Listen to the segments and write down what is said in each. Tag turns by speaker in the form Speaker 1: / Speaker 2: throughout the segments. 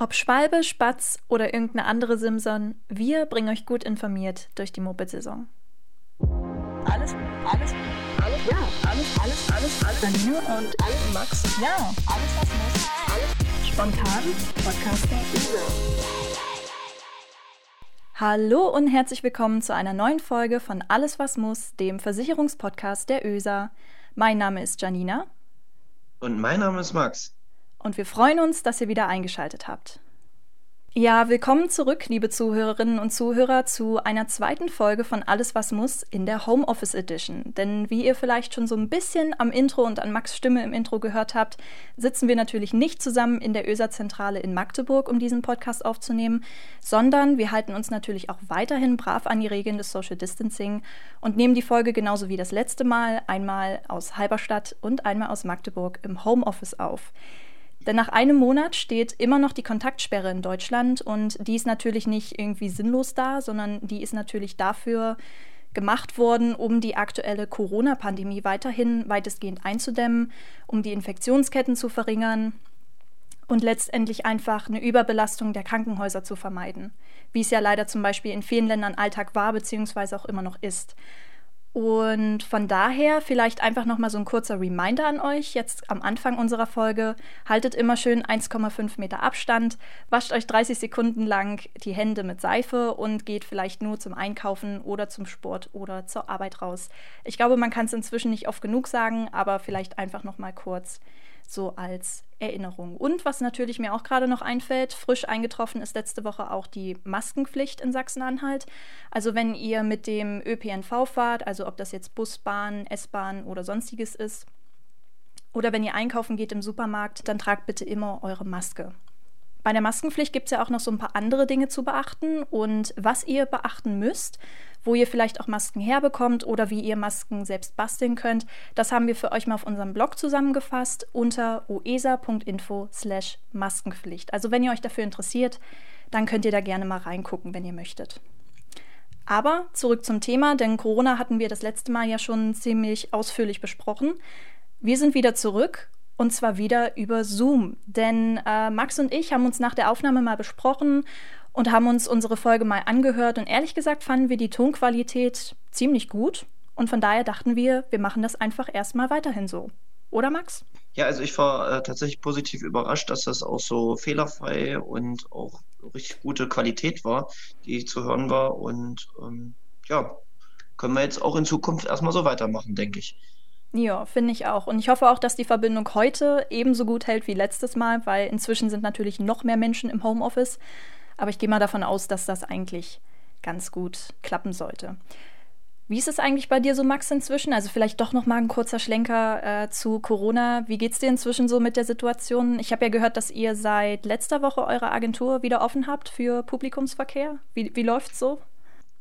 Speaker 1: Ob Schwalbe, Spatz oder irgendeine andere Simson, wir bringen euch gut informiert durch die Moped-Saison.
Speaker 2: Alles, alles, alles, ja, alles, alles, alles, alles. Janine und alles, Max. Ja, alles, was muss. Alles spontan. Podcast der
Speaker 1: Hallo und herzlich willkommen zu einer neuen Folge von Alles, was muss, dem Versicherungspodcast der ÖSA. Mein Name ist Janina.
Speaker 3: Und mein Name ist Max
Speaker 1: und wir freuen uns, dass ihr wieder eingeschaltet habt. Ja, willkommen zurück, liebe Zuhörerinnen und Zuhörer, zu einer zweiten Folge von Alles, was muss in der Homeoffice Edition. Denn wie ihr vielleicht schon so ein bisschen am Intro und an Max Stimme im Intro gehört habt, sitzen wir natürlich nicht zusammen in der ÖSA-Zentrale in Magdeburg, um diesen Podcast aufzunehmen, sondern wir halten uns natürlich auch weiterhin brav an die Regeln des Social Distancing und nehmen die Folge genauso wie das letzte Mal einmal aus Halberstadt und einmal aus Magdeburg im Homeoffice auf. Denn nach einem Monat steht immer noch die Kontaktsperre in Deutschland und die ist natürlich nicht irgendwie sinnlos da, sondern die ist natürlich dafür gemacht worden, um die aktuelle Corona-Pandemie weiterhin weitestgehend einzudämmen, um die Infektionsketten zu verringern und letztendlich einfach eine Überbelastung der Krankenhäuser zu vermeiden, wie es ja leider zum Beispiel in vielen Ländern Alltag war bzw. auch immer noch ist. Und von daher vielleicht einfach nochmal so ein kurzer Reminder an euch, jetzt am Anfang unserer Folge. Haltet immer schön 1,5 Meter Abstand, wascht euch 30 Sekunden lang die Hände mit Seife und geht vielleicht nur zum Einkaufen oder zum Sport oder zur Arbeit raus. Ich glaube, man kann es inzwischen nicht oft genug sagen, aber vielleicht einfach nochmal kurz so als Erinnerung. Und was natürlich mir auch gerade noch einfällt, frisch eingetroffen ist letzte Woche auch die Maskenpflicht in Sachsen-Anhalt. Also wenn ihr mit dem ÖPNV fahrt, also ob das jetzt Bus, Bahn, S-Bahn oder sonstiges ist, oder wenn ihr einkaufen geht im Supermarkt, dann tragt bitte immer eure Maske. Bei der Maskenpflicht gibt es ja auch noch so ein paar andere Dinge zu beachten. Und was ihr beachten müsst, wo ihr vielleicht auch Masken herbekommt oder wie ihr Masken selbst basteln könnt. Das haben wir für euch mal auf unserem Blog zusammengefasst unter oesa.info slash Maskenpflicht. Also wenn ihr euch dafür interessiert, dann könnt ihr da gerne mal reingucken, wenn ihr möchtet. Aber zurück zum Thema, denn Corona hatten wir das letzte Mal ja schon ziemlich ausführlich besprochen. Wir sind wieder zurück und zwar wieder über Zoom. Denn äh, Max und ich haben uns nach der Aufnahme mal besprochen und haben uns unsere Folge mal angehört. Und ehrlich gesagt fanden wir die Tonqualität ziemlich gut. Und von daher dachten wir, wir machen das einfach erstmal weiterhin so. Oder Max?
Speaker 3: Ja, also ich war äh, tatsächlich positiv überrascht, dass das auch so fehlerfrei und auch richtig gute Qualität war, die zu hören war. Und ähm, ja, können wir jetzt auch in Zukunft erstmal so weitermachen, denke ich.
Speaker 1: Ja, finde ich auch. Und ich hoffe auch, dass die Verbindung heute ebenso gut hält wie letztes Mal, weil inzwischen sind natürlich noch mehr Menschen im Homeoffice. Aber ich gehe mal davon aus, dass das eigentlich ganz gut klappen sollte. Wie ist es eigentlich bei dir so, Max, inzwischen? Also vielleicht doch noch mal ein kurzer Schlenker äh, zu Corona. Wie geht es dir inzwischen so mit der Situation? Ich habe ja gehört, dass ihr seit letzter Woche eure Agentur wieder offen habt für Publikumsverkehr. Wie, wie es so?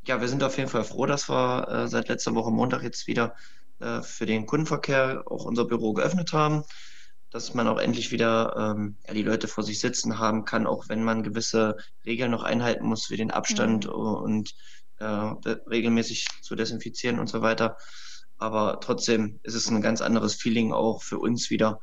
Speaker 3: Ja, wir sind auf jeden Fall froh, dass wir äh, seit letzter Woche Montag jetzt wieder äh, für den Kundenverkehr auch unser Büro geöffnet haben dass man auch endlich wieder ähm, ja, die Leute vor sich sitzen haben kann, auch wenn man gewisse Regeln noch einhalten muss, wie den Abstand mhm. und äh, regelmäßig zu desinfizieren und so weiter. Aber trotzdem ist es ein ganz anderes Feeling auch für uns wieder,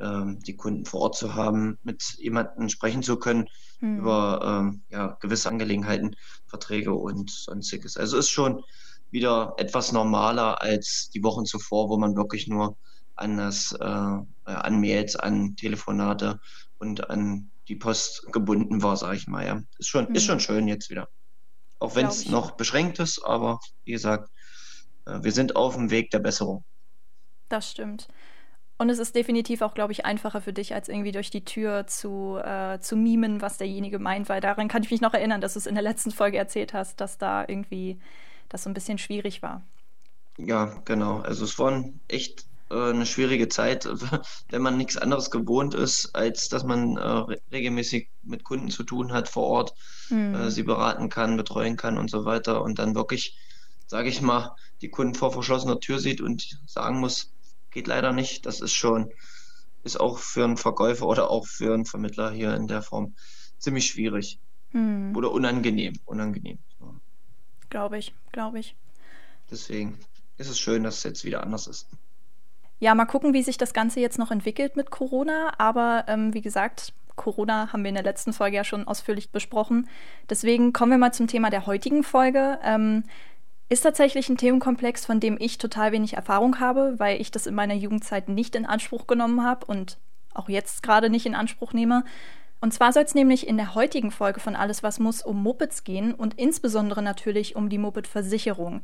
Speaker 3: ähm, die Kunden vor Ort zu haben, mit jemandem sprechen zu können mhm. über ähm, ja, gewisse Angelegenheiten, Verträge und sonstiges. Also ist schon wieder etwas normaler als die Wochen zuvor, wo man wirklich nur an das, äh, an Mails, an Telefonate und an die Post gebunden war, sage ich mal. Ja. Ist schon, mhm. ist schon schön jetzt wieder. Auch wenn es noch beschränkt ist, aber wie gesagt, äh, wir sind auf dem Weg der Besserung.
Speaker 1: Das stimmt. Und es ist definitiv auch, glaube ich, einfacher für dich, als irgendwie durch die Tür zu, äh, zu mimen, was derjenige meint, weil daran kann ich mich noch erinnern, dass du es in der letzten Folge erzählt hast, dass da irgendwie das so ein bisschen schwierig war.
Speaker 3: Ja, genau. Also es waren echt äh, eine schwierige Zeit, wenn man nichts anderes gewohnt ist, als dass man äh, regelmäßig mit Kunden zu tun hat vor Ort, mhm. äh, sie beraten kann, betreuen kann und so weiter und dann wirklich, sage ich mal, die Kunden vor verschlossener Tür sieht und sagen muss, geht leider nicht. Das ist schon, ist auch für einen Verkäufer oder auch für einen Vermittler hier in der Form ziemlich schwierig mhm. oder unangenehm, unangenehm.
Speaker 1: Glaube ich, glaube ich.
Speaker 3: Deswegen ist es schön, dass es jetzt wieder anders ist.
Speaker 1: Ja, mal gucken, wie sich das Ganze jetzt noch entwickelt mit Corona. Aber ähm, wie gesagt, Corona haben wir in der letzten Folge ja schon ausführlich besprochen. Deswegen kommen wir mal zum Thema der heutigen Folge. Ähm, ist tatsächlich ein Themenkomplex, von dem ich total wenig Erfahrung habe, weil ich das in meiner Jugendzeit nicht in Anspruch genommen habe und auch jetzt gerade nicht in Anspruch nehme. Und zwar soll es nämlich in der heutigen Folge von Alles, was muss, um Mopeds gehen und insbesondere natürlich um die Moped-Versicherung.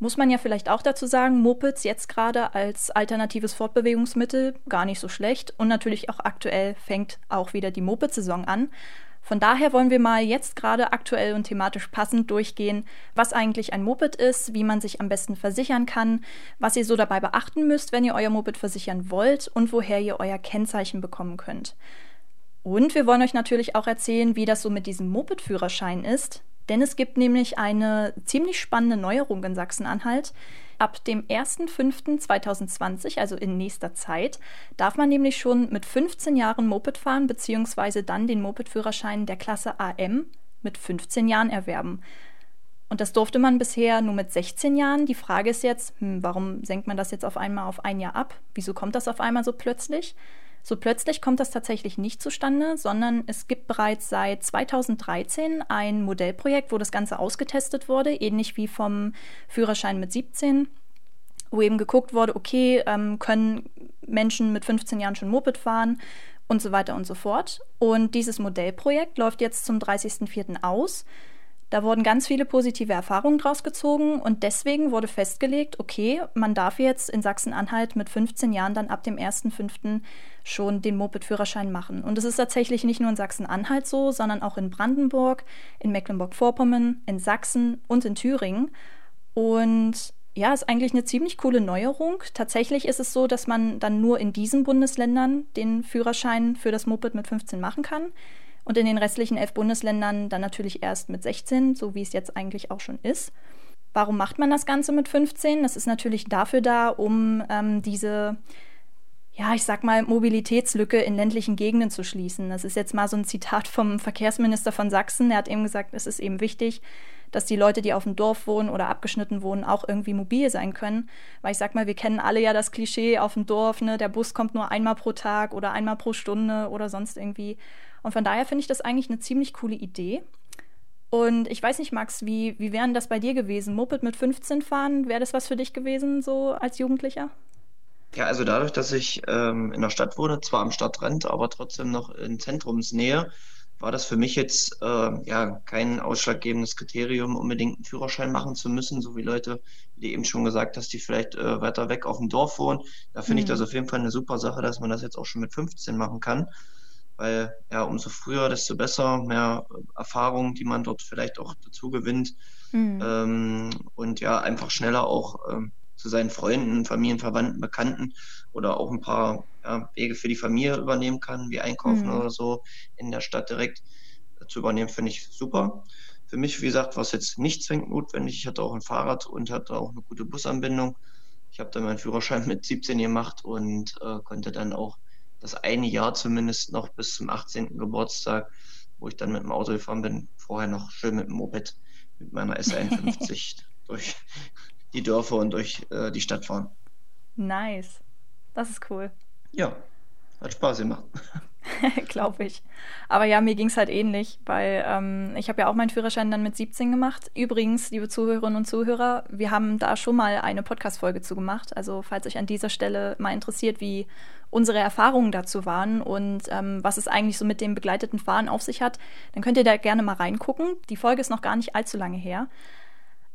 Speaker 1: Muss man ja vielleicht auch dazu sagen, Mopeds jetzt gerade als alternatives Fortbewegungsmittel gar nicht so schlecht und natürlich auch aktuell fängt auch wieder die Moped-Saison an. Von daher wollen wir mal jetzt gerade aktuell und thematisch passend durchgehen, was eigentlich ein Moped ist, wie man sich am besten versichern kann, was ihr so dabei beachten müsst, wenn ihr euer Moped versichern wollt und woher ihr euer Kennzeichen bekommen könnt. Und wir wollen euch natürlich auch erzählen, wie das so mit diesem Moped-Führerschein ist, denn es gibt nämlich eine ziemlich spannende Neuerung in Sachsen-Anhalt. Ab dem 1.5.2020, also in nächster Zeit, darf man nämlich schon mit 15 Jahren Moped fahren, beziehungsweise dann den Moped-Führerschein der Klasse AM mit 15 Jahren erwerben. Und das durfte man bisher nur mit 16 Jahren. Die Frage ist jetzt, hm, warum senkt man das jetzt auf einmal auf ein Jahr ab? Wieso kommt das auf einmal so plötzlich? So plötzlich kommt das tatsächlich nicht zustande, sondern es gibt bereits seit 2013 ein Modellprojekt, wo das Ganze ausgetestet wurde, ähnlich wie vom Führerschein mit 17, wo eben geguckt wurde, okay, ähm, können Menschen mit 15 Jahren schon Moped fahren und so weiter und so fort. Und dieses Modellprojekt läuft jetzt zum 30.04. aus. Da wurden ganz viele positive Erfahrungen draus gezogen und deswegen wurde festgelegt, okay, man darf jetzt in Sachsen-Anhalt mit 15 Jahren dann ab dem 1.5. schon den Moped-Führerschein machen. Und es ist tatsächlich nicht nur in Sachsen-Anhalt so, sondern auch in Brandenburg, in Mecklenburg-Vorpommern, in Sachsen und in Thüringen. Und ja, ist eigentlich eine ziemlich coole Neuerung. Tatsächlich ist es so, dass man dann nur in diesen Bundesländern den Führerschein für das Moped mit 15 machen kann und in den restlichen elf Bundesländern dann natürlich erst mit 16, so wie es jetzt eigentlich auch schon ist. Warum macht man das Ganze mit 15? Das ist natürlich dafür da, um ähm, diese, ja, ich sag mal, Mobilitätslücke in ländlichen Gegenden zu schließen. Das ist jetzt mal so ein Zitat vom Verkehrsminister von Sachsen. Der hat eben gesagt, es ist eben wichtig, dass die Leute, die auf dem Dorf wohnen oder abgeschnitten wohnen, auch irgendwie mobil sein können. Weil ich sag mal, wir kennen alle ja das Klischee auf dem Dorf, ne, der Bus kommt nur einmal pro Tag oder einmal pro Stunde oder sonst irgendwie. Und von daher finde ich das eigentlich eine ziemlich coole Idee. Und ich weiß nicht, Max, wie, wie wären das bei dir gewesen? Moped mit 15 fahren, wäre das was für dich gewesen, so als Jugendlicher?
Speaker 3: Ja, also dadurch, dass ich ähm, in der Stadt wohne, zwar am Stadtrand, aber trotzdem noch in Zentrumsnähe, war das für mich jetzt äh, ja kein ausschlaggebendes Kriterium, unbedingt einen Führerschein machen zu müssen, so wie Leute, die eben schon gesagt hast, die vielleicht äh, weiter weg auf dem Dorf wohnen. Da finde mhm. ich das auf jeden Fall eine super Sache, dass man das jetzt auch schon mit 15 machen kann weil ja, umso früher, desto besser, mehr Erfahrung, die man dort vielleicht auch dazu gewinnt mhm. ähm, und ja, einfach schneller auch ähm, zu seinen Freunden, Familien, Verwandten, Bekannten oder auch ein paar ja, Wege für die Familie übernehmen kann, wie Einkaufen mhm. oder so in der Stadt direkt zu übernehmen, finde ich super. Für mich, wie gesagt, war es jetzt nicht zwingend notwendig. Ich hatte auch ein Fahrrad und hatte auch eine gute Busanbindung. Ich habe dann meinen Führerschein mit 17 gemacht und äh, konnte dann auch das eine Jahr zumindest noch bis zum 18. Geburtstag, wo ich dann mit dem Auto gefahren bin, vorher noch schön mit dem Moped, mit meiner S51 durch die Dörfer und durch äh, die Stadt fahren.
Speaker 1: Nice. Das ist cool.
Speaker 3: Ja, hat Spaß gemacht.
Speaker 1: Glaube ich. Aber ja, mir ging es halt ähnlich, weil ähm, ich habe ja auch meinen Führerschein dann mit 17 gemacht. Übrigens, liebe Zuhörerinnen und Zuhörer, wir haben da schon mal eine Podcast-Folge zu gemacht. Also, falls euch an dieser Stelle mal interessiert, wie unsere Erfahrungen dazu waren und ähm, was es eigentlich so mit dem begleiteten Fahren auf sich hat, dann könnt ihr da gerne mal reingucken. Die Folge ist noch gar nicht allzu lange her.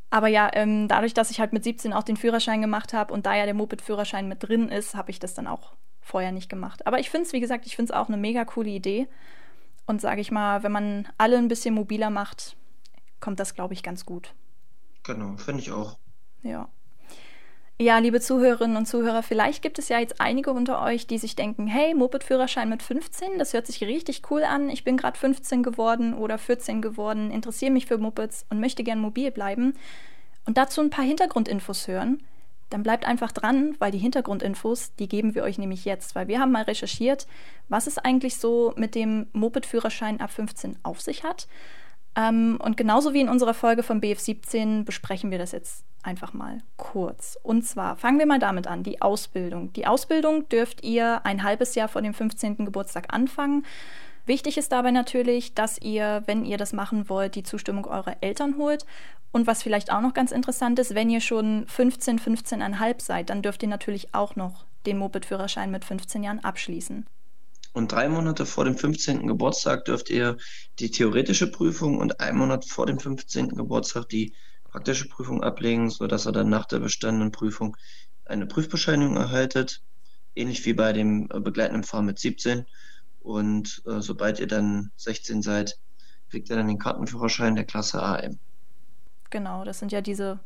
Speaker 1: Aber ja, ähm, dadurch, dass ich halt mit 17 auch den Führerschein gemacht habe und da ja der Moped-Führerschein mit drin ist, habe ich das dann auch vorher nicht gemacht. Aber ich finde es, wie gesagt, ich finde es auch eine mega coole Idee. Und sage ich mal, wenn man alle ein bisschen mobiler macht, kommt das, glaube ich, ganz gut.
Speaker 3: Genau, finde ich auch.
Speaker 1: Ja. Ja, liebe Zuhörerinnen und Zuhörer, vielleicht gibt es ja jetzt einige unter euch, die sich denken, hey, Moped-Führerschein mit 15, das hört sich richtig cool an. Ich bin gerade 15 geworden oder 14 geworden, interessiere mich für Mopeds und möchte gern mobil bleiben. Und dazu ein paar Hintergrundinfos hören dann bleibt einfach dran, weil die Hintergrundinfos, die geben wir euch nämlich jetzt, weil wir haben mal recherchiert, was es eigentlich so mit dem Moped-Führerschein ab 15 auf sich hat. Ähm, und genauso wie in unserer Folge vom BF17 besprechen wir das jetzt einfach mal kurz. Und zwar fangen wir mal damit an, die Ausbildung. Die Ausbildung dürft ihr ein halbes Jahr vor dem 15. Geburtstag anfangen. Wichtig ist dabei natürlich, dass ihr, wenn ihr das machen wollt, die Zustimmung eurer Eltern holt. Und was vielleicht auch noch ganz interessant ist, wenn ihr schon 15, 15,5 seid, dann dürft ihr natürlich auch noch den Moped-Führerschein mit 15 Jahren abschließen.
Speaker 3: Und drei Monate vor dem 15. Geburtstag dürft ihr die theoretische Prüfung und einen Monat vor dem 15. Geburtstag die praktische Prüfung ablegen, sodass ihr dann nach der bestandenen Prüfung eine Prüfbescheinigung erhaltet, ähnlich wie bei dem äh, begleitenden Fahren mit 17. Und äh, sobald ihr dann 16 seid, kriegt ihr dann den Kartenführerschein der Klasse AM.
Speaker 1: Genau, das sind ja diese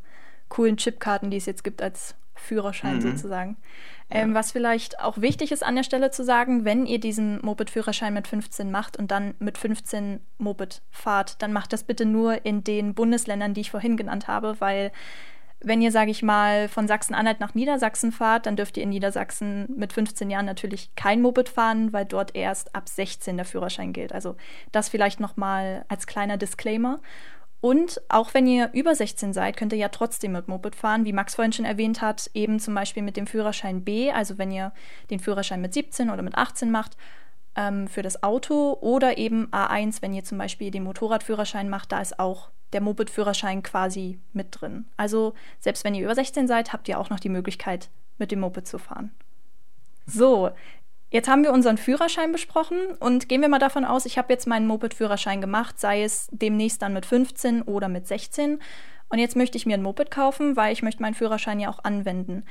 Speaker 1: coolen Chipkarten, die es jetzt gibt als Führerschein mhm. sozusagen. Ähm, ja. Was vielleicht auch wichtig ist an der Stelle zu sagen, wenn ihr diesen Moped-Führerschein mit 15 macht und dann mit 15 Moped fahrt, dann macht das bitte nur in den Bundesländern, die ich vorhin genannt habe, weil wenn ihr, sage ich mal, von Sachsen-Anhalt nach Niedersachsen fahrt, dann dürft ihr in Niedersachsen mit 15 Jahren natürlich kein Moped fahren, weil dort erst ab 16 der Führerschein gilt. Also das vielleicht nochmal als kleiner Disclaimer. Und auch wenn ihr über 16 seid, könnt ihr ja trotzdem mit Moped fahren, wie Max vorhin schon erwähnt hat, eben zum Beispiel mit dem Führerschein B, also wenn ihr den Führerschein mit 17 oder mit 18 macht, ähm, für das Auto oder eben A1, wenn ihr zum Beispiel den Motorradführerschein macht, da ist auch der Moped-Führerschein quasi mit drin. Also selbst wenn ihr über 16 seid, habt ihr auch noch die Möglichkeit, mit dem Moped zu fahren. So, Jetzt haben wir unseren Führerschein besprochen und gehen wir mal davon aus, ich habe jetzt meinen Moped-Führerschein gemacht, sei es demnächst dann mit 15 oder mit 16. Und jetzt möchte ich mir ein Moped kaufen, weil ich möchte meinen Führerschein ja auch anwenden.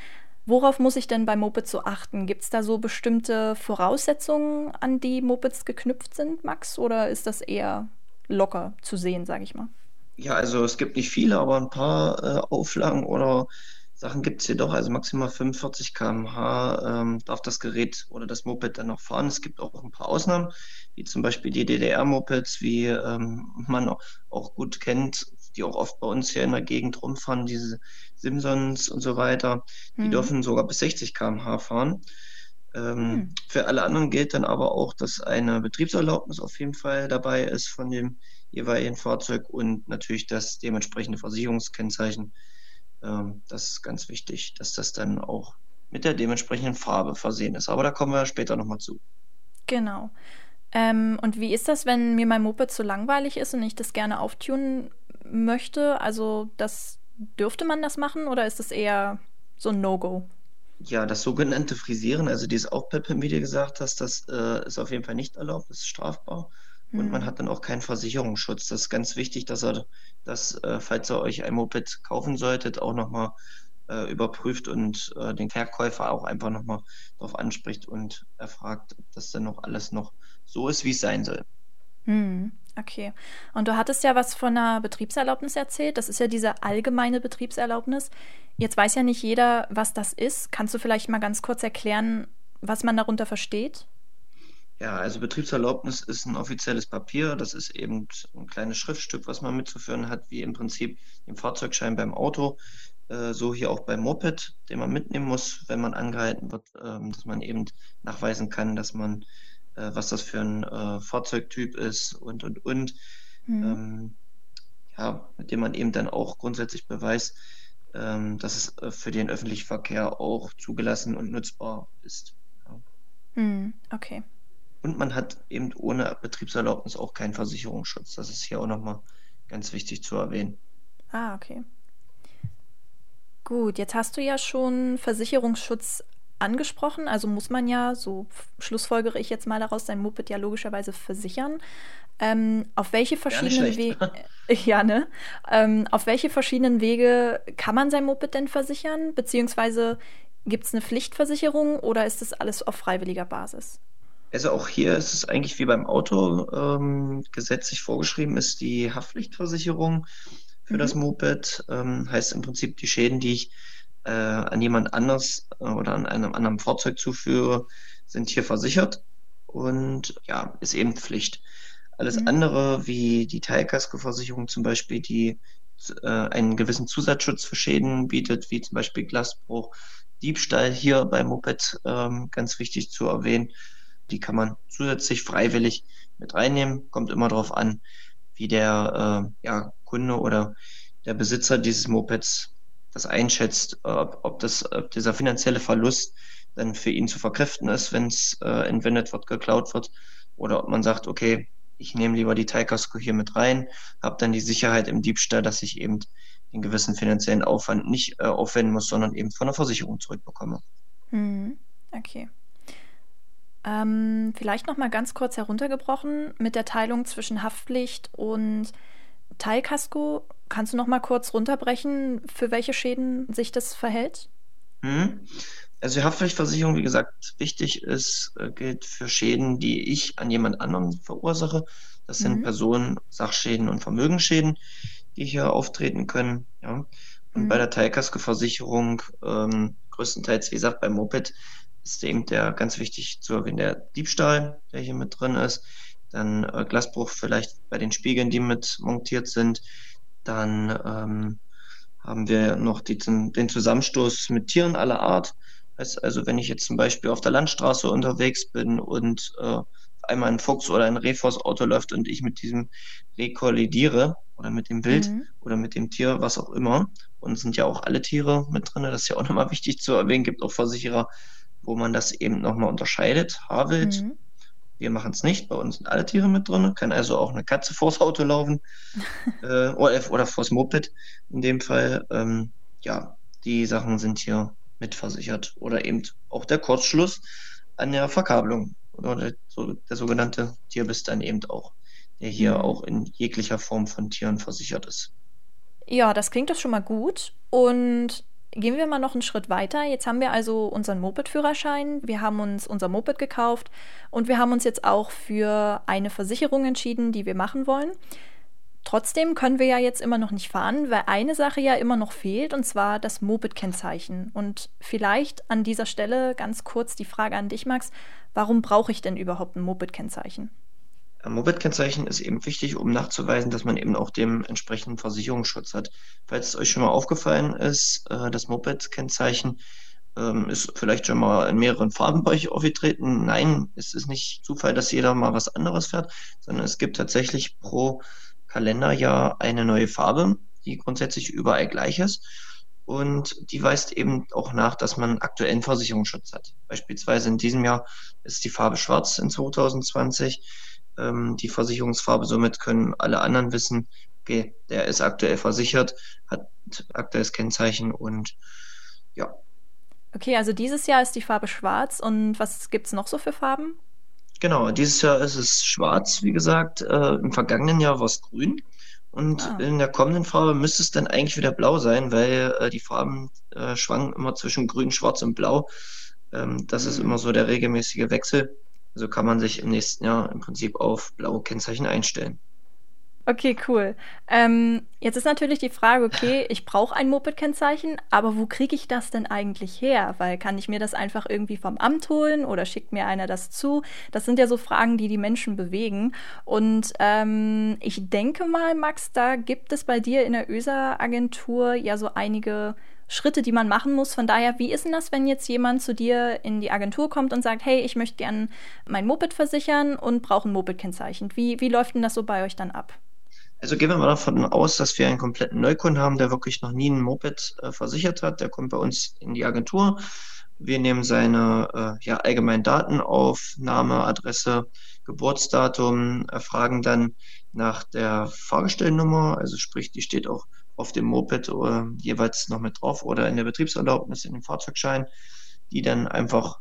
Speaker 1: Worauf muss ich denn bei Mopeds so achten? Gibt es da so bestimmte Voraussetzungen, an die Mopeds geknüpft sind, Max? Oder ist das eher locker zu sehen, sage ich mal?
Speaker 3: Ja, also es gibt nicht viele, aber ein paar äh, Auflagen oder Sachen gibt es jedoch, also maximal 45 km/h ähm, darf das Gerät oder das Moped dann noch fahren. Es gibt auch ein paar Ausnahmen, wie zum Beispiel die DDR-Mopeds, wie ähm, man auch, auch, gut kennt, die auch oft bei uns hier in der Gegend rumfahren, diese Simpsons und so weiter. Die mhm. dürfen sogar bis 60 km/h fahren. Ähm, mhm. Für alle anderen gilt dann aber auch, dass eine Betriebserlaubnis auf jeden Fall dabei ist von dem jeweiligen Fahrzeug und natürlich das dementsprechende Versicherungskennzeichen das ist ganz wichtig, dass das dann auch mit der dementsprechenden Farbe versehen ist. Aber da kommen wir später nochmal zu.
Speaker 1: Genau. Ähm, und wie ist das, wenn mir mein Moped zu langweilig ist und ich das gerne auftunen möchte? Also, das dürfte man das machen oder ist das eher so ein No-Go?
Speaker 3: Ja, das sogenannte Frisieren, also dieses Aufpeppen, wie du gesagt hast, das äh, ist auf jeden Fall nicht erlaubt, das ist strafbar. Und man mhm. hat dann auch keinen Versicherungsschutz. Das ist ganz wichtig, dass er das, äh, falls ihr euch ein Moped kaufen solltet, auch nochmal äh, überprüft und äh, den Verkäufer auch einfach nochmal darauf anspricht und erfragt, ob das dann noch alles noch so ist, wie es sein soll.
Speaker 1: Hm, okay. Und du hattest ja was von einer Betriebserlaubnis erzählt. Das ist ja diese allgemeine Betriebserlaubnis. Jetzt weiß ja nicht jeder, was das ist. Kannst du vielleicht mal ganz kurz erklären, was man darunter versteht?
Speaker 3: Ja, also Betriebserlaubnis ist ein offizielles Papier. Das ist eben ein kleines Schriftstück, was man mitzuführen hat, wie im Prinzip den Fahrzeugschein beim Auto. Äh, so hier auch beim Moped, den man mitnehmen muss, wenn man angehalten wird, ähm, dass man eben nachweisen kann, dass man, äh, was das für ein äh, Fahrzeugtyp ist und, und, und. Mhm. Ähm, ja, mit dem man eben dann auch grundsätzlich beweist, ähm, dass es für den öffentlichen Verkehr auch zugelassen und nutzbar ist.
Speaker 1: Ja. Mhm, okay.
Speaker 3: Und man hat eben ohne Betriebserlaubnis auch keinen Versicherungsschutz. Das ist hier auch nochmal ganz wichtig zu erwähnen.
Speaker 1: Ah, okay. Gut, jetzt hast du ja schon Versicherungsschutz angesprochen. Also muss man ja, so schlussfolgere ich jetzt mal daraus, sein Moped ja logischerweise versichern. Ähm, auf welche verschiedenen Wege, ja, ne? Ähm, auf welche verschiedenen Wege kann man sein Moped denn versichern? Beziehungsweise gibt es eine Pflichtversicherung oder ist das alles auf freiwilliger Basis?
Speaker 3: Also auch hier ist es eigentlich wie beim Auto ähm, gesetzlich vorgeschrieben, ist die Haftpflichtversicherung für mhm. das Moped. Ähm, heißt im Prinzip, die Schäden, die ich äh, an jemand anders äh, oder an einem anderen Fahrzeug zuführe, sind hier versichert und ja, ist eben Pflicht. Alles mhm. andere, wie die Teilkaskoversicherung zum Beispiel, die äh, einen gewissen Zusatzschutz für Schäden bietet, wie zum Beispiel Glasbruch, Diebstahl hier beim Moped, ähm, ganz wichtig zu erwähnen, die kann man zusätzlich freiwillig mit reinnehmen. Kommt immer darauf an, wie der äh, ja, Kunde oder der Besitzer dieses Mopeds das einschätzt, ob, ob, das, ob dieser finanzielle Verlust dann für ihn zu verkräften ist, wenn es äh, entwendet wird, geklaut wird. oder ob man sagt, okay, ich nehme lieber die Teilkasko hier mit rein, habe dann die Sicherheit im Diebstahl, dass ich eben den gewissen finanziellen Aufwand nicht äh, aufwenden muss, sondern eben von der Versicherung zurückbekomme.
Speaker 1: Hm, okay. Ähm, vielleicht noch mal ganz kurz heruntergebrochen mit der Teilung zwischen Haftpflicht und Teilkasko. Kannst du noch mal kurz runterbrechen, für welche Schäden sich das verhält?
Speaker 3: Hm. Also die Haftpflichtversicherung, wie gesagt, wichtig ist, äh, gilt für Schäden, die ich an jemand anderen verursache. Das sind mhm. Personen, Sachschäden und Vermögensschäden, die hier auftreten können. Ja. Und mhm. bei der Teilkaskoversicherung ähm, größtenteils, wie gesagt, beim Moped ist eben der ganz wichtig zu erwähnen, der Diebstahl, der hier mit drin ist. Dann äh, Glasbruch vielleicht bei den Spiegeln, die mit montiert sind. Dann ähm, haben wir noch die, den Zusammenstoß mit Tieren aller Art. Heißt also, wenn ich jetzt zum Beispiel auf der Landstraße unterwegs bin und äh, einmal ein Fuchs oder ein Reh vors Auto läuft und ich mit diesem Reh kollidiere oder mit dem Bild mhm. oder mit dem Tier, was auch immer. Und es sind ja auch alle Tiere mit drin. Das ist ja auch nochmal wichtig zu erwähnen. Gibt auch Versicherer, wo man das eben nochmal unterscheidet. Haarwild. Mhm. Wir machen es nicht. Bei uns sind alle Tiere mit drin. Kann also auch eine Katze vors Auto laufen äh, oder, oder vors Moped in dem Fall. Ähm, ja, die Sachen sind hier mitversichert. Oder eben auch der Kurzschluss an der Verkabelung. Oder der, der sogenannte Tierbiss dann eben auch, der hier mhm. auch in jeglicher Form von Tieren versichert ist.
Speaker 1: Ja, das klingt doch schon mal gut. Und gehen wir mal noch einen Schritt weiter. Jetzt haben wir also unseren Moped-Führerschein, wir haben uns unser Moped gekauft und wir haben uns jetzt auch für eine Versicherung entschieden, die wir machen wollen. Trotzdem können wir ja jetzt immer noch nicht fahren, weil eine Sache ja immer noch fehlt, und zwar das Moped-Kennzeichen. Und vielleicht an dieser Stelle ganz kurz die Frage an dich, Max, warum brauche ich denn überhaupt ein Moped-Kennzeichen?
Speaker 3: Moped-Kennzeichen ist eben wichtig, um nachzuweisen, dass man eben auch den entsprechenden Versicherungsschutz hat. Falls es euch schon mal aufgefallen ist, äh, das Moped-Kennzeichen ähm, ist vielleicht schon mal in mehreren Farben bei euch aufgetreten. Nein, es ist nicht Zufall, dass jeder mal was anderes fährt, sondern es gibt tatsächlich pro Kalenderjahr eine neue Farbe, die grundsätzlich überall gleich ist. Und die weist eben auch nach, dass man aktuellen Versicherungsschutz hat. Beispielsweise in diesem Jahr ist die Farbe schwarz in 2020 ähm, die Versicherungsfarbe. Somit können alle anderen wissen, okay, der ist aktuell versichert, hat aktuelles Kennzeichen und ja.
Speaker 1: Okay, also dieses Jahr ist die Farbe schwarz und was gibt es noch so für Farben?
Speaker 3: Genau, dieses Jahr ist es schwarz, wie gesagt. Äh, Im vergangenen Jahr war es grün. Und ah. in der kommenden Farbe müsste es dann eigentlich wieder blau sein, weil äh, die Farben äh, schwanken immer zwischen grün, schwarz und blau. Ähm, das mhm. ist immer so der regelmäßige Wechsel. Also kann man sich im nächsten Jahr im Prinzip auf blaue Kennzeichen einstellen.
Speaker 1: Okay, cool. Ähm, jetzt ist natürlich die Frage, okay, ich brauche ein Moped-Kennzeichen, aber wo kriege ich das denn eigentlich her? Weil kann ich mir das einfach irgendwie vom Amt holen oder schickt mir einer das zu? Das sind ja so Fragen, die die Menschen bewegen. Und ähm, ich denke mal, Max, da gibt es bei dir in der ÖSA-Agentur ja so einige Schritte, die man machen muss. Von daher, wie ist denn das, wenn jetzt jemand zu dir in die Agentur kommt und sagt, hey, ich möchte gerne mein Moped versichern und brauche ein Moped-Kennzeichen? Wie, wie läuft denn das so bei euch dann ab?
Speaker 3: Also gehen wir mal davon aus, dass wir einen kompletten Neukunden haben, der wirklich noch nie ein Moped äh, versichert hat. Der kommt bei uns in die Agentur. Wir nehmen seine äh, ja, allgemeinen Daten auf, Name, Adresse, Geburtsdatum, erfragen dann nach der Fahrgestellnummer, also sprich, die steht auch auf dem Moped äh, jeweils noch mit drauf oder in der Betriebserlaubnis, in dem Fahrzeugschein, die dann einfach,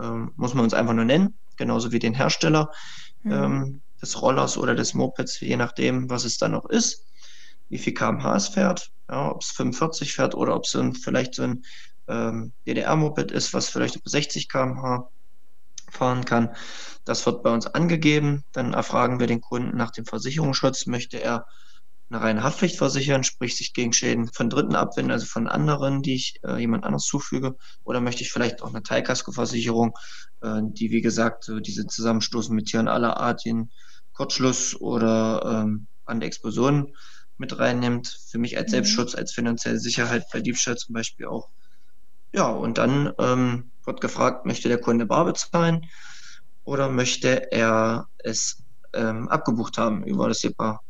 Speaker 3: äh, muss man uns einfach nur nennen, genauso wie den Hersteller. Mhm. Ähm, des Rollers oder des Mopeds, je nachdem, was es dann noch ist, wie viel kmh es fährt, ja, ob es 45 fährt oder ob es so vielleicht so ein ähm, DDR-Moped ist, was vielleicht über 60 kmh fahren kann. Das wird bei uns angegeben. Dann erfragen wir den Kunden nach dem Versicherungsschutz. Möchte er eine reine Haftpflicht versichern, sprich sich gegen Schäden von Dritten abwenden, also von anderen, die ich äh, jemand anderes zufüge, oder möchte ich vielleicht auch eine Teilkaskoversicherung, äh, die wie gesagt so diese Zusammenstoßen mit Tieren aller Art, den Kurzschluss oder ähm, an der Explosion mit reinnimmt. Für mich als mhm. Selbstschutz, als finanzielle Sicherheit bei Diebstahl zum Beispiel auch. Ja, und dann ähm, wird gefragt, möchte der Kunde bar bezahlen oder möchte er es ähm, abgebucht haben über das SEPA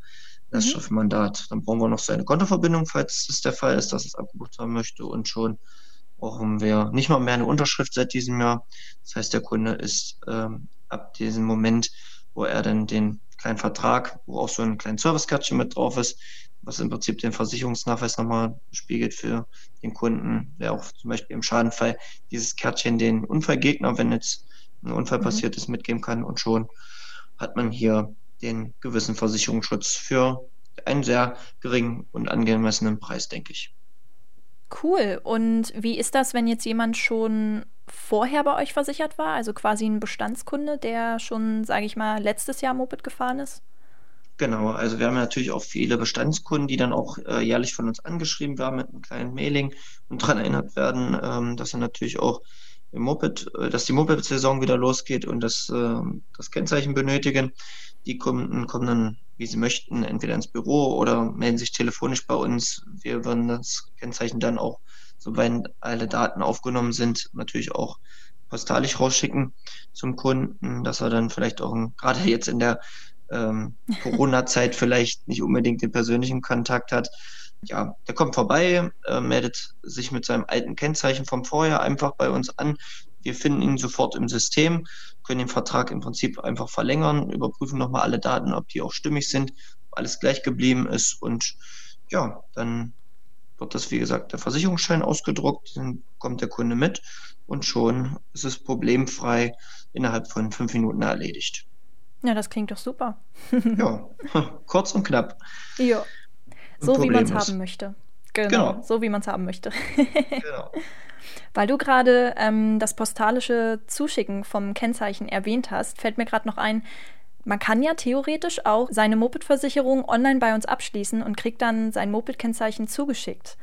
Speaker 3: Lastschriftmandat. Mhm. Dann brauchen wir noch seine Kontoverbindung, falls es der Fall ist, dass es abgebucht haben möchte und schon brauchen wir nicht mal mehr eine Unterschrift seit diesem Jahr. Das heißt, der Kunde ist ähm, ab diesem Moment wo er dann den kleinen Vertrag, wo auch so ein kleines Servicekärtchen mit drauf ist, was im Prinzip den Versicherungsnachweis nochmal spiegelt für den Kunden, der auch zum Beispiel im Schadenfall dieses Kärtchen den Unfallgegner, wenn jetzt ein Unfall mhm. passiert ist, mitgeben kann und schon hat man hier den gewissen Versicherungsschutz für einen sehr geringen und angemessenen Preis, denke ich.
Speaker 1: Cool. Und wie ist das, wenn jetzt jemand schon vorher bei euch versichert war, also quasi ein Bestandskunde, der schon, sage ich mal, letztes Jahr Moped gefahren ist?
Speaker 3: Genau, also wir haben natürlich auch viele Bestandskunden, die dann auch äh, jährlich von uns angeschrieben werden mit einem kleinen Mailing und daran erinnert werden, ähm, dass er natürlich auch im Moped, äh, dass die Moped-Saison wieder losgeht und das, äh, das Kennzeichen benötigen. Die Kunden kommen dann, wie sie möchten, entweder ins Büro oder melden sich telefonisch bei uns. Wir werden das Kennzeichen dann auch, sobald alle Daten aufgenommen sind, natürlich auch postalisch rausschicken zum Kunden, dass er dann vielleicht auch, gerade jetzt in der ähm, Corona-Zeit vielleicht nicht unbedingt den persönlichen Kontakt hat. Ja, der kommt vorbei, äh, meldet sich mit seinem alten Kennzeichen vom Vorjahr einfach bei uns an. Wir finden ihn sofort im System, können den Vertrag im Prinzip einfach verlängern, überprüfen nochmal alle Daten, ob die auch stimmig sind, ob alles gleich geblieben ist und ja, dann wird das, wie gesagt, der Versicherungsschein ausgedruckt, dann kommt der Kunde mit und schon ist es problemfrei innerhalb von fünf Minuten erledigt.
Speaker 1: Ja, das klingt doch super.
Speaker 3: ja, kurz und knapp.
Speaker 1: Ja, so wie man es haben möchte. Genau, genau. so wie man es haben möchte. genau. Weil du gerade ähm, das postalische Zuschicken vom Kennzeichen erwähnt hast, fällt mir gerade noch ein, man kann ja theoretisch auch seine Moped-Versicherung online bei uns abschließen und kriegt dann sein Moped-Kennzeichen zugeschickt.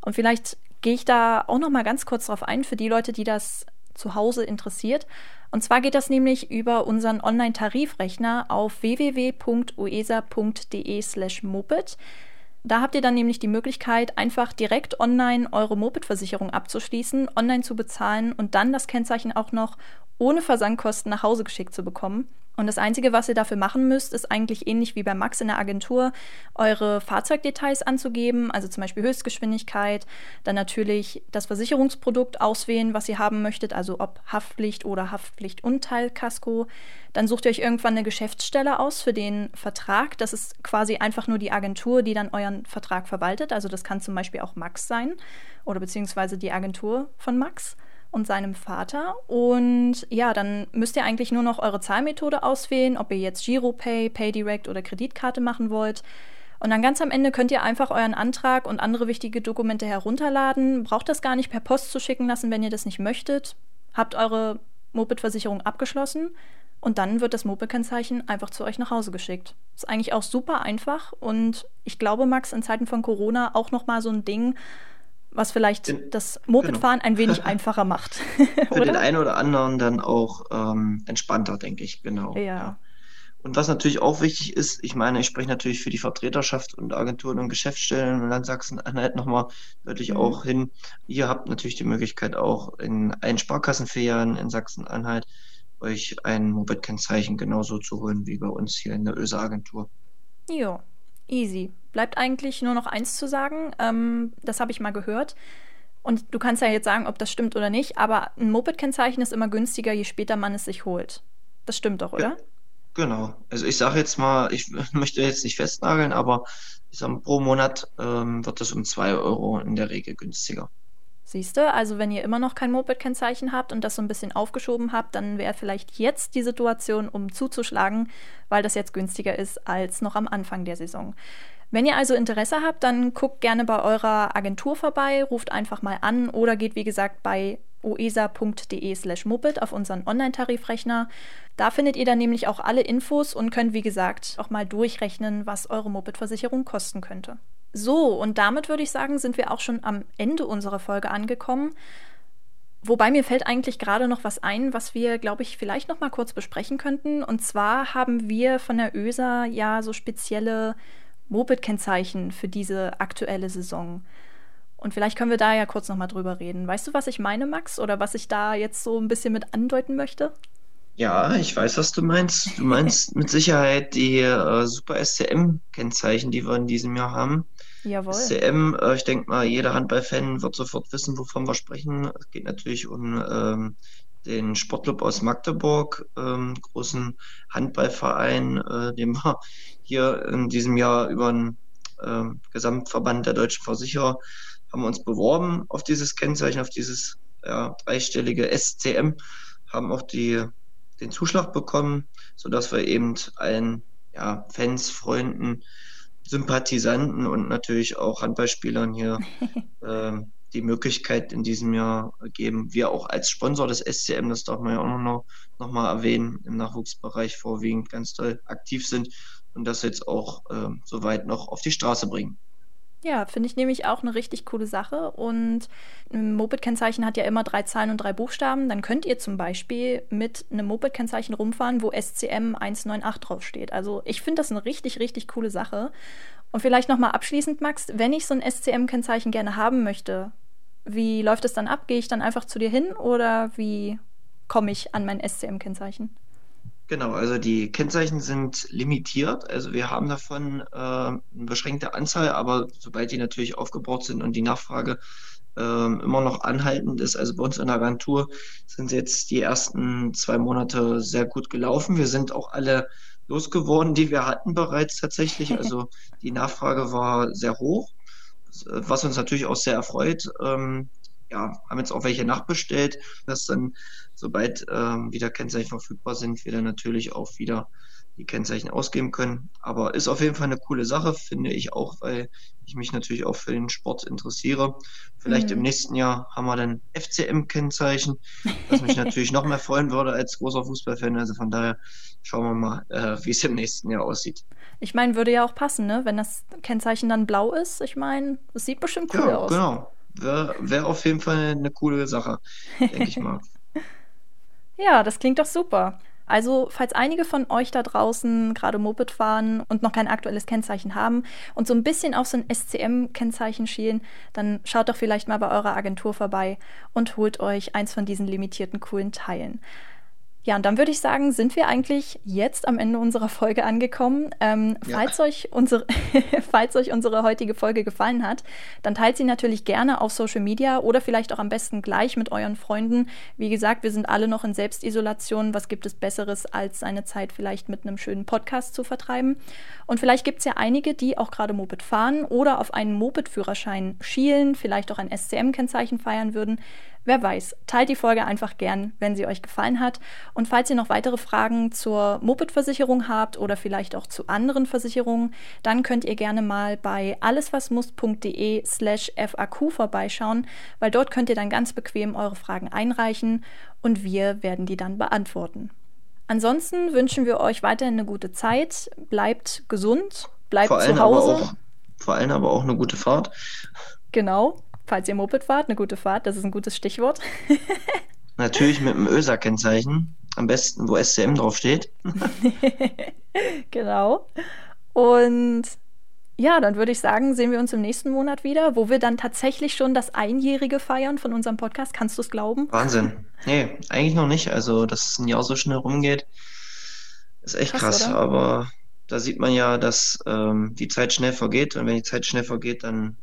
Speaker 1: Und vielleicht gehe ich da auch noch mal ganz kurz drauf ein für die Leute, die das zu Hause interessiert. Und zwar geht das nämlich über unseren Online-Tarifrechner auf www.uesa.de/moped. Da habt ihr dann nämlich die Möglichkeit, einfach direkt online eure Moped-Versicherung abzuschließen, online zu bezahlen und dann das Kennzeichen auch noch ohne Versandkosten nach Hause geschickt zu bekommen. Und das Einzige, was ihr dafür machen müsst, ist eigentlich ähnlich wie bei Max in der Agentur, eure Fahrzeugdetails anzugeben, also zum Beispiel Höchstgeschwindigkeit, dann natürlich das Versicherungsprodukt auswählen, was ihr haben möchtet, also ob Haftpflicht oder Haftpflicht und Teilkasko. Dann sucht ihr euch irgendwann eine Geschäftsstelle aus für den Vertrag. Das ist quasi einfach nur die Agentur, die dann euren Vertrag verwaltet. Also das kann zum Beispiel auch Max sein oder beziehungsweise die Agentur von Max und seinem Vater. Und ja, dann müsst ihr eigentlich nur noch eure Zahlmethode auswählen, ob ihr jetzt Giropay, PayDirect oder Kreditkarte machen wollt. Und dann ganz am Ende könnt ihr einfach euren Antrag und andere wichtige Dokumente herunterladen. Braucht das gar nicht per Post zu schicken lassen, wenn ihr das nicht möchtet. Habt eure Moped-Versicherung abgeschlossen und dann wird das Moped-Kennzeichen einfach zu euch nach Hause geschickt. Ist eigentlich auch super einfach und ich glaube, Max, in Zeiten von Corona auch nochmal so ein Ding, was vielleicht den, das Mopedfahren genau. ein wenig einfacher macht.
Speaker 3: Für den einen oder anderen dann auch ähm, entspannter, denke ich, genau.
Speaker 1: Ja. ja.
Speaker 3: Und was natürlich auch wichtig ist, ich meine, ich spreche natürlich für die Vertreterschaft und Agenturen und Geschäftsstellen in Land Sachsen-Anhalt nochmal deutlich mhm. auch hin. Ihr habt natürlich die Möglichkeit auch in allen Sparkassenfilialen in Sachsen-Anhalt euch ein Moped-Kennzeichen genauso zu holen wie bei uns hier in der ÖSA-Agentur.
Speaker 1: Ja, easy bleibt eigentlich nur noch eins zu sagen. Ähm, das habe ich mal gehört. Und du kannst ja jetzt sagen, ob das stimmt oder nicht, aber ein Moped-Kennzeichen ist immer günstiger, je später man es sich holt. Das stimmt doch, oder? Ja,
Speaker 3: genau. Also ich sage jetzt mal, ich möchte jetzt nicht festnageln, aber ich sage, pro Monat ähm, wird das um zwei Euro in der Regel günstiger.
Speaker 1: Siehst du, also wenn ihr immer noch kein Moped-Kennzeichen habt und das so ein bisschen aufgeschoben habt, dann wäre vielleicht jetzt die Situation, um zuzuschlagen, weil das jetzt günstiger ist als noch am Anfang der Saison. Wenn ihr also Interesse habt, dann guckt gerne bei eurer Agentur vorbei, ruft einfach mal an oder geht wie gesagt bei oesa.de slash moped auf unseren Online-Tarifrechner. Da findet ihr dann nämlich auch alle Infos und könnt wie gesagt auch mal durchrechnen, was eure Moped-Versicherung kosten könnte. So, und damit würde ich sagen, sind wir auch schon am Ende unserer Folge angekommen. Wobei mir fällt eigentlich gerade noch was ein, was wir, glaube ich, vielleicht noch mal kurz besprechen könnten. Und zwar haben wir von der ÖSA ja so spezielle Moped-Kennzeichen für diese aktuelle Saison. Und vielleicht können wir da ja kurz noch mal drüber reden. Weißt du, was ich meine, Max? Oder was ich da jetzt so ein bisschen mit andeuten möchte?
Speaker 3: Ja, ich weiß, was du meinst. Du meinst mit Sicherheit die äh, Super SCM-Kennzeichen, die wir in diesem Jahr haben.
Speaker 1: Jawohl.
Speaker 3: SCM, äh, ich denke mal, jeder Handballfan wird sofort wissen, wovon wir sprechen. Es geht natürlich um ähm, den Sportclub aus Magdeburg, ähm, großen Handballverein, äh, den wir hier in diesem Jahr über den äh, Gesamtverband der deutschen Versicherer haben uns beworben auf dieses Kennzeichen, auf dieses ja, dreistellige SCM, haben auch die, den Zuschlag bekommen, sodass wir eben allen ja, Fans, Freunden, Sympathisanten und natürlich auch Handballspielern hier äh, die Möglichkeit in diesem Jahr geben. Wir auch als Sponsor des SCM, das darf man ja auch noch, noch mal erwähnen, im Nachwuchsbereich vorwiegend ganz toll aktiv sind und das jetzt auch äh, soweit noch auf die Straße bringen.
Speaker 1: Ja, finde ich nämlich auch eine richtig coole Sache. Und ein Moped-Kennzeichen hat ja immer drei Zahlen und drei Buchstaben. Dann könnt ihr zum Beispiel mit einem Moped-Kennzeichen rumfahren, wo SCM 198 draufsteht. Also ich finde das eine richtig, richtig coole Sache. Und vielleicht nochmal abschließend, Max, wenn ich so ein SCM-Kennzeichen gerne haben möchte, wie läuft es dann ab? Gehe ich dann einfach zu dir hin oder wie komme ich an mein SCM-Kennzeichen?
Speaker 3: Genau, also die Kennzeichen sind limitiert. Also wir haben davon äh, eine beschränkte Anzahl, aber sobald die natürlich aufgebraucht sind und die Nachfrage äh, immer noch anhaltend ist, also bei uns in der Agentur sind jetzt die ersten zwei Monate sehr gut gelaufen. Wir sind auch alle losgeworden, die wir hatten bereits tatsächlich. Also die Nachfrage war sehr hoch, was uns natürlich auch sehr erfreut. Ähm, ja, haben jetzt auch welche nachbestellt, dass dann, sobald ähm, wieder Kennzeichen verfügbar sind, wir dann natürlich auch wieder die Kennzeichen ausgeben können. Aber ist auf jeden Fall eine coole Sache, finde ich auch, weil ich mich natürlich auch für den Sport interessiere. Vielleicht mhm. im nächsten Jahr haben wir dann FCM-Kennzeichen, was mich natürlich noch mehr freuen würde als großer Fußballfan. Also von daher schauen wir mal, äh, wie es im nächsten Jahr aussieht.
Speaker 1: Ich meine, würde ja auch passen, ne? Wenn das Kennzeichen dann blau ist. Ich meine, das sieht bestimmt cool
Speaker 3: ja,
Speaker 1: aus.
Speaker 3: Genau wäre wär auf jeden Fall eine coole Sache, denke ich mal.
Speaker 1: ja, das klingt doch super. Also, falls einige von euch da draußen gerade Moped fahren und noch kein aktuelles Kennzeichen haben und so ein bisschen auf so ein SCM-Kennzeichen schielen, dann schaut doch vielleicht mal bei eurer Agentur vorbei und holt euch eins von diesen limitierten coolen Teilen. Ja, und dann würde ich sagen, sind wir eigentlich jetzt am Ende unserer Folge angekommen. Ähm, ja. falls, euch unsere, falls euch unsere heutige Folge gefallen hat, dann teilt sie natürlich gerne auf Social Media oder vielleicht auch am besten gleich mit euren Freunden. Wie gesagt, wir sind alle noch in Selbstisolation. Was gibt es Besseres, als seine Zeit vielleicht mit einem schönen Podcast zu vertreiben? Und vielleicht gibt es ja einige, die auch gerade Moped fahren oder auf einen Moped-Führerschein schielen, vielleicht auch ein SCM-Kennzeichen feiern würden. Wer weiß, teilt die Folge einfach gern, wenn sie euch gefallen hat. Und falls ihr noch weitere Fragen zur Moped-Versicherung habt oder vielleicht auch zu anderen Versicherungen, dann könnt ihr gerne mal bei alleswasmuss.de slash FAQ vorbeischauen, weil dort könnt ihr dann ganz bequem eure Fragen einreichen und wir werden die dann beantworten. Ansonsten wünschen wir euch weiterhin eine gute Zeit, bleibt gesund, bleibt zu Hause.
Speaker 3: Auch, vor allem aber auch eine gute Fahrt.
Speaker 1: Genau falls ihr Moped fahrt, eine gute Fahrt, das ist ein gutes Stichwort.
Speaker 3: Natürlich mit einem ÖSA-Kennzeichen. Am besten, wo SCM draufsteht.
Speaker 1: genau. Und ja, dann würde ich sagen, sehen wir uns im nächsten Monat wieder, wo wir dann tatsächlich schon das Einjährige feiern von unserem Podcast. Kannst du es glauben?
Speaker 3: Wahnsinn. Nee, eigentlich noch nicht. Also, dass ein Jahr so schnell rumgeht, ist echt krass. krass aber da sieht man ja, dass ähm, die Zeit schnell vergeht. Und wenn die Zeit schnell vergeht, dann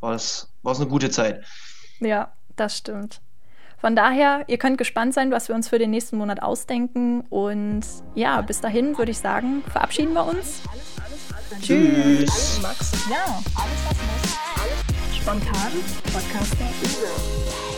Speaker 3: war es war eine gute Zeit.
Speaker 1: Ja, das stimmt. Von daher, ihr könnt gespannt sein, was wir uns für den nächsten Monat ausdenken. Und ja, bis dahin würde ich sagen, verabschieden wir uns.
Speaker 3: Tschüss.
Speaker 2: Max. Ja, alles was muss. Alles spontan. Podcaster.